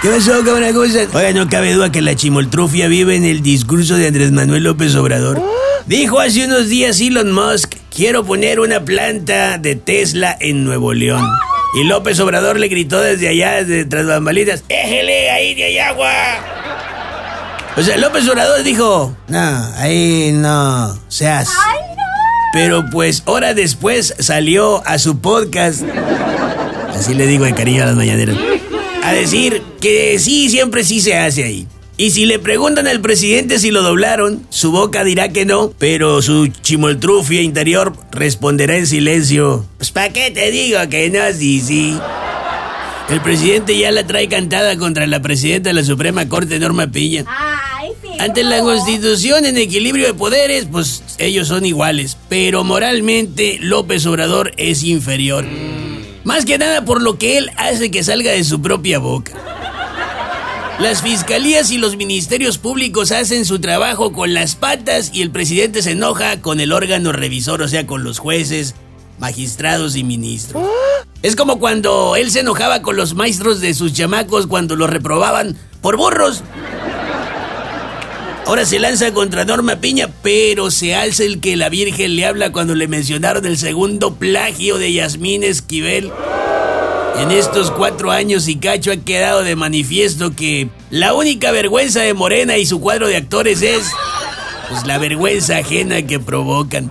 ¿Qué pasó? ¿Cómo estás? Oiga, no cabe duda que la chimoltrufia vive en el discurso de Andrés Manuel López Obrador. Dijo hace unos días Elon Musk, quiero poner una planta de Tesla en Nuevo León. Y López Obrador le gritó desde allá, desde tras bambalitas, ¡éjele ahí de agua! O sea, López Obrador dijo, no, ahí no, seas. Pero pues hora después salió a su podcast, así le digo de cariño a las mañaneras, a decir que sí, siempre sí se hace ahí. Y si le preguntan al presidente si lo doblaron, su boca dirá que no, pero su chimoltrufia interior responderá en silencio. Pues ¿para qué te digo que no? Sí, sí. El presidente ya la trae cantada contra la presidenta de la Suprema Corte, Norma Pilla. Ante la constitución en equilibrio de poderes, pues ellos son iguales, pero moralmente López Obrador es inferior. Más que nada por lo que él hace que salga de su propia boca. Las fiscalías y los ministerios públicos hacen su trabajo con las patas y el presidente se enoja con el órgano revisor, o sea, con los jueces, magistrados y ministros. Es como cuando él se enojaba con los maestros de sus chamacos cuando los reprobaban por burros. Ahora se lanza contra Norma Piña, pero se alza el que la Virgen le habla cuando le mencionaron el segundo plagio de Yasmín Esquivel. En estos cuatro años y cacho ha quedado de manifiesto que la única vergüenza de Morena y su cuadro de actores es pues la vergüenza ajena que provocan.